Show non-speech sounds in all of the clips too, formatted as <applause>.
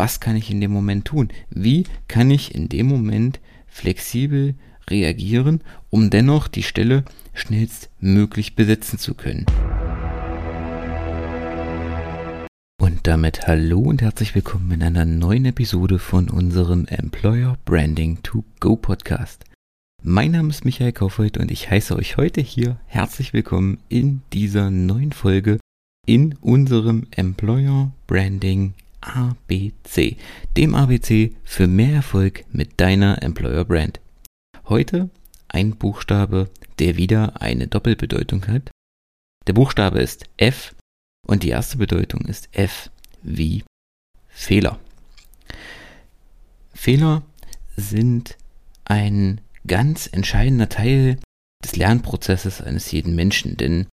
Was kann ich in dem Moment tun? Wie kann ich in dem Moment flexibel reagieren, um dennoch die Stelle schnellstmöglich besetzen zu können? Und damit hallo und herzlich willkommen in einer neuen Episode von unserem Employer Branding to Go Podcast. Mein Name ist Michael Kaufhold und ich heiße euch heute hier herzlich willkommen in dieser neuen Folge in unserem Employer Branding ABC, dem ABC für mehr Erfolg mit deiner Employer Brand. Heute ein Buchstabe, der wieder eine Doppelbedeutung hat. Der Buchstabe ist F und die erste Bedeutung ist F wie Fehler. Fehler sind ein ganz entscheidender Teil des Lernprozesses eines jeden Menschen, denn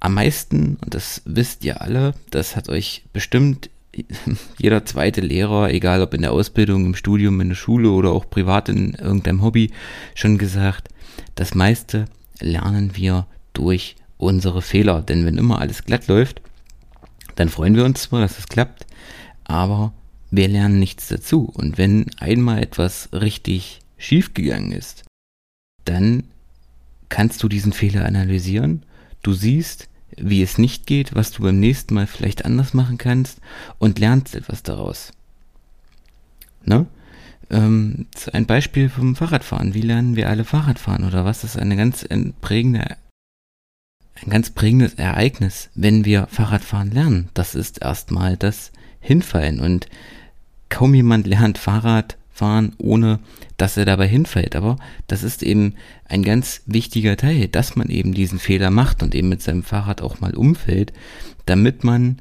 am meisten, und das wisst ihr alle, das hat euch bestimmt <laughs> jeder zweite Lehrer, egal ob in der Ausbildung, im Studium, in der Schule oder auch privat in irgendeinem Hobby, schon gesagt, das meiste lernen wir durch unsere Fehler. Denn wenn immer alles glatt läuft, dann freuen wir uns zwar, dass es klappt, aber wir lernen nichts dazu. Und wenn einmal etwas richtig schief gegangen ist, dann kannst du diesen Fehler analysieren. Du siehst, wie es nicht geht, was du beim nächsten Mal vielleicht anders machen kannst und lernst etwas daraus. Ne? Ähm, ein Beispiel vom Fahrradfahren. Wie lernen wir alle Fahrradfahren oder was ist eine ganz prägende, ein ganz prägendes Ereignis, wenn wir Fahrradfahren lernen? Das ist erstmal das Hinfallen und kaum jemand <laughs> lernt Fahrrad fahren, ohne dass er dabei hinfällt. Aber das ist eben ein ganz wichtiger Teil, dass man eben diesen Fehler macht und eben mit seinem Fahrrad auch mal umfällt, damit man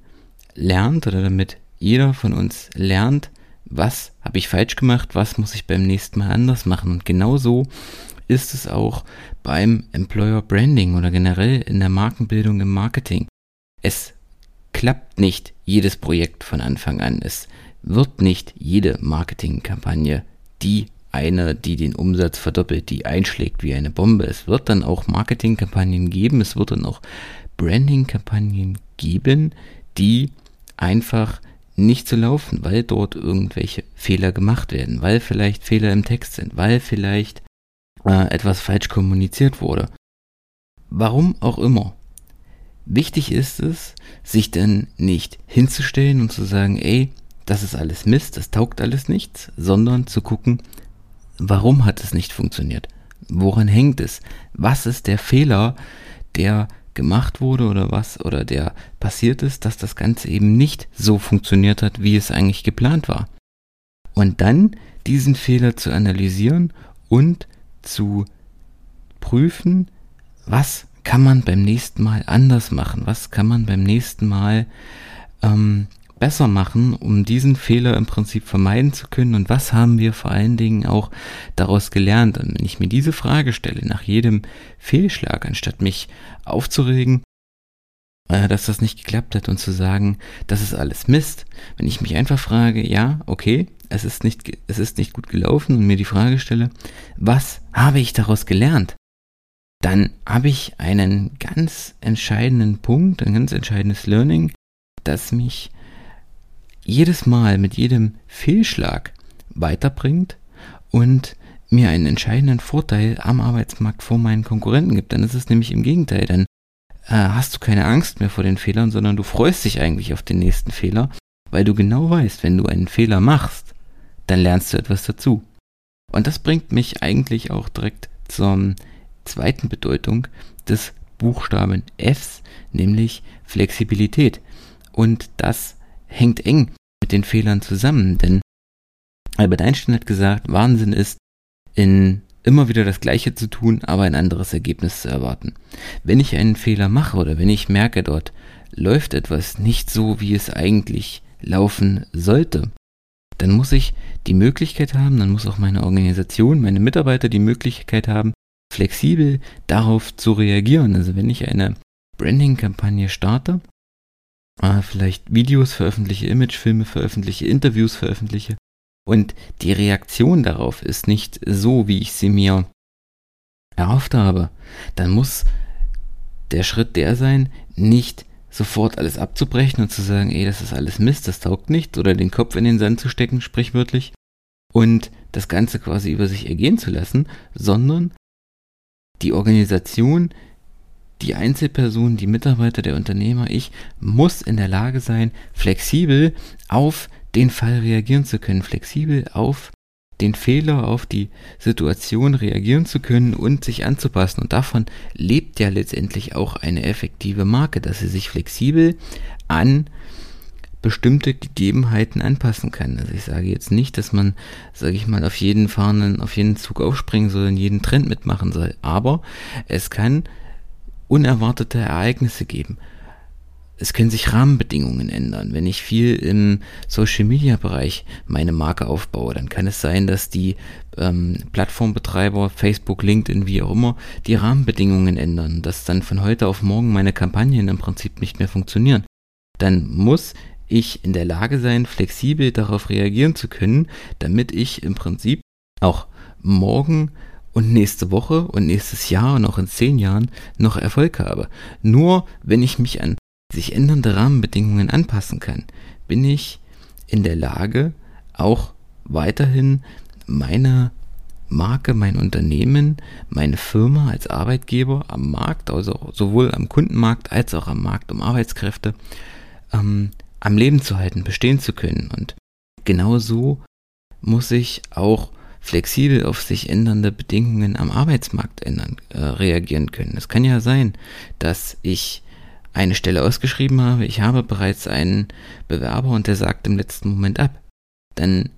lernt oder damit jeder von uns lernt, was habe ich falsch gemacht, was muss ich beim nächsten Mal anders machen. Und genauso ist es auch beim Employer Branding oder generell in der Markenbildung im Marketing. Es klappt nicht jedes Projekt von Anfang an. Es wird nicht jede Marketingkampagne die eine, die den Umsatz verdoppelt, die einschlägt wie eine Bombe. Es wird dann auch Marketingkampagnen geben, es wird dann auch Brandingkampagnen geben, die einfach nicht zu laufen, weil dort irgendwelche Fehler gemacht werden, weil vielleicht Fehler im Text sind, weil vielleicht äh, etwas falsch kommuniziert wurde. Warum auch immer. Wichtig ist es, sich dann nicht hinzustellen und zu sagen, ey, das ist alles Mist, das taugt alles nichts, sondern zu gucken, warum hat es nicht funktioniert? Woran hängt es? Was ist der Fehler, der gemacht wurde oder was oder der passiert ist, dass das Ganze eben nicht so funktioniert hat, wie es eigentlich geplant war? Und dann diesen Fehler zu analysieren und zu prüfen, was kann man beim nächsten Mal anders machen? Was kann man beim nächsten Mal ähm, besser machen, um diesen Fehler im Prinzip vermeiden zu können? Und was haben wir vor allen Dingen auch daraus gelernt? Und wenn ich mir diese Frage stelle, nach jedem Fehlschlag, anstatt mich aufzuregen, äh, dass das nicht geklappt hat und zu sagen, das ist alles Mist, wenn ich mich einfach frage, ja, okay, es ist nicht, es ist nicht gut gelaufen und mir die Frage stelle, was habe ich daraus gelernt? Dann habe ich einen ganz entscheidenden Punkt, ein ganz entscheidendes Learning, das mich jedes Mal mit jedem Fehlschlag weiterbringt und mir einen entscheidenden Vorteil am Arbeitsmarkt vor meinen Konkurrenten gibt. Dann ist es nämlich im Gegenteil. Dann äh, hast du keine Angst mehr vor den Fehlern, sondern du freust dich eigentlich auf den nächsten Fehler, weil du genau weißt, wenn du einen Fehler machst, dann lernst du etwas dazu. Und das bringt mich eigentlich auch direkt zur zweiten Bedeutung des Buchstaben Fs, nämlich Flexibilität. Und das hängt eng mit den Fehlern zusammen, denn Albert Einstein hat gesagt, Wahnsinn ist, in immer wieder das Gleiche zu tun, aber ein anderes Ergebnis zu erwarten. Wenn ich einen Fehler mache oder wenn ich merke, dort läuft etwas nicht so, wie es eigentlich laufen sollte, dann muss ich die Möglichkeit haben, dann muss auch meine Organisation, meine Mitarbeiter die Möglichkeit haben, flexibel darauf zu reagieren. Also wenn ich eine Branding-Kampagne starte, äh, vielleicht Videos veröffentliche, Imagefilme veröffentliche, Interviews veröffentliche. Und die Reaktion darauf ist nicht so, wie ich sie mir erhofft habe, dann muss der Schritt der sein, nicht sofort alles abzubrechen und zu sagen, ey, das ist alles Mist, das taugt nichts, oder den Kopf in den Sand zu stecken, sprichwörtlich, und das Ganze quasi über sich ergehen zu lassen, sondern die Organisation, die Einzelperson, die Mitarbeiter, der Unternehmer, ich muss in der Lage sein, flexibel auf den Fall reagieren zu können, flexibel auf den Fehler, auf die Situation reagieren zu können und sich anzupassen. Und davon lebt ja letztendlich auch eine effektive Marke, dass sie sich flexibel an bestimmte Gegebenheiten anpassen kann. Also ich sage jetzt nicht, dass man, sage ich mal, auf jeden fahrenden, auf jeden Zug aufspringen soll und jeden Trend mitmachen soll. Aber es kann unerwartete Ereignisse geben es können sich Rahmenbedingungen ändern. Wenn ich viel im Social Media Bereich meine Marke aufbaue, dann kann es sein, dass die ähm, Plattformbetreiber, Facebook, LinkedIn, wie auch immer, die Rahmenbedingungen ändern, dass dann von heute auf morgen meine Kampagnen im Prinzip nicht mehr funktionieren. Dann muss ich in der Lage sein, flexibel darauf reagieren zu können, damit ich im Prinzip auch morgen und nächste Woche und nächstes Jahr und auch in zehn Jahren noch Erfolg habe. Nur wenn ich mich an sich ändernde Rahmenbedingungen anpassen kann, bin ich in der Lage, auch weiterhin meine Marke, mein Unternehmen, meine Firma als Arbeitgeber am Markt, also sowohl am Kundenmarkt als auch am Markt um Arbeitskräfte, ähm, am Leben zu halten, bestehen zu können. Und genauso muss ich auch flexibel auf sich ändernde Bedingungen am Arbeitsmarkt ändern, äh, reagieren können. Es kann ja sein, dass ich eine Stelle ausgeschrieben habe, ich habe bereits einen Bewerber und der sagt im letzten Moment ab, dann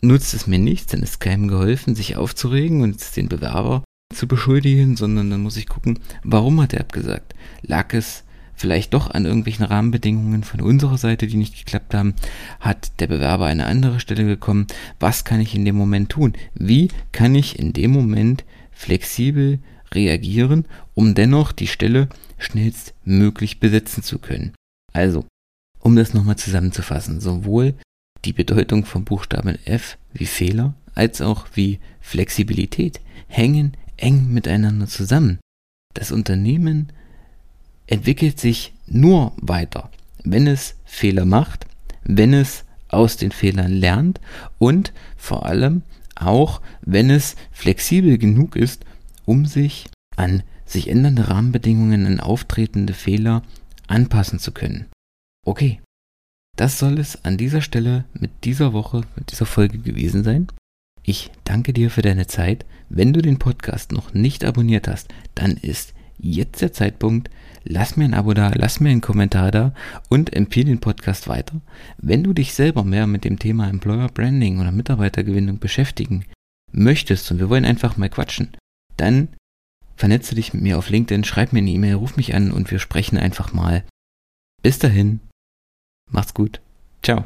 nutzt es mir nichts, dann ist keinem geholfen, sich aufzuregen und den Bewerber zu beschuldigen, sondern dann muss ich gucken, warum hat er abgesagt? Lag es vielleicht doch an irgendwelchen Rahmenbedingungen von unserer Seite, die nicht geklappt haben? Hat der Bewerber eine andere Stelle bekommen? Was kann ich in dem Moment tun? Wie kann ich in dem Moment flexibel reagieren, um dennoch die Stelle schnellstmöglich besetzen zu können. Also, um das nochmal zusammenzufassen, sowohl die Bedeutung vom Buchstaben F wie Fehler als auch wie Flexibilität hängen eng miteinander zusammen. Das Unternehmen entwickelt sich nur weiter, wenn es Fehler macht, wenn es aus den Fehlern lernt und vor allem auch, wenn es flexibel genug ist, um sich an sich ändernde Rahmenbedingungen an auftretende Fehler anpassen zu können. Okay, das soll es an dieser Stelle mit dieser Woche, mit dieser Folge gewesen sein. Ich danke dir für deine Zeit. Wenn du den Podcast noch nicht abonniert hast, dann ist jetzt der Zeitpunkt. Lass mir ein Abo da, lass mir einen Kommentar da und empfehle den Podcast weiter. Wenn du dich selber mehr mit dem Thema Employer Branding oder Mitarbeitergewinnung beschäftigen möchtest und wir wollen einfach mal quatschen, dann vernetze dich mit mir auf LinkedIn, schreib mir eine E-Mail, ruf mich an und wir sprechen einfach mal. Bis dahin, macht's gut. Ciao.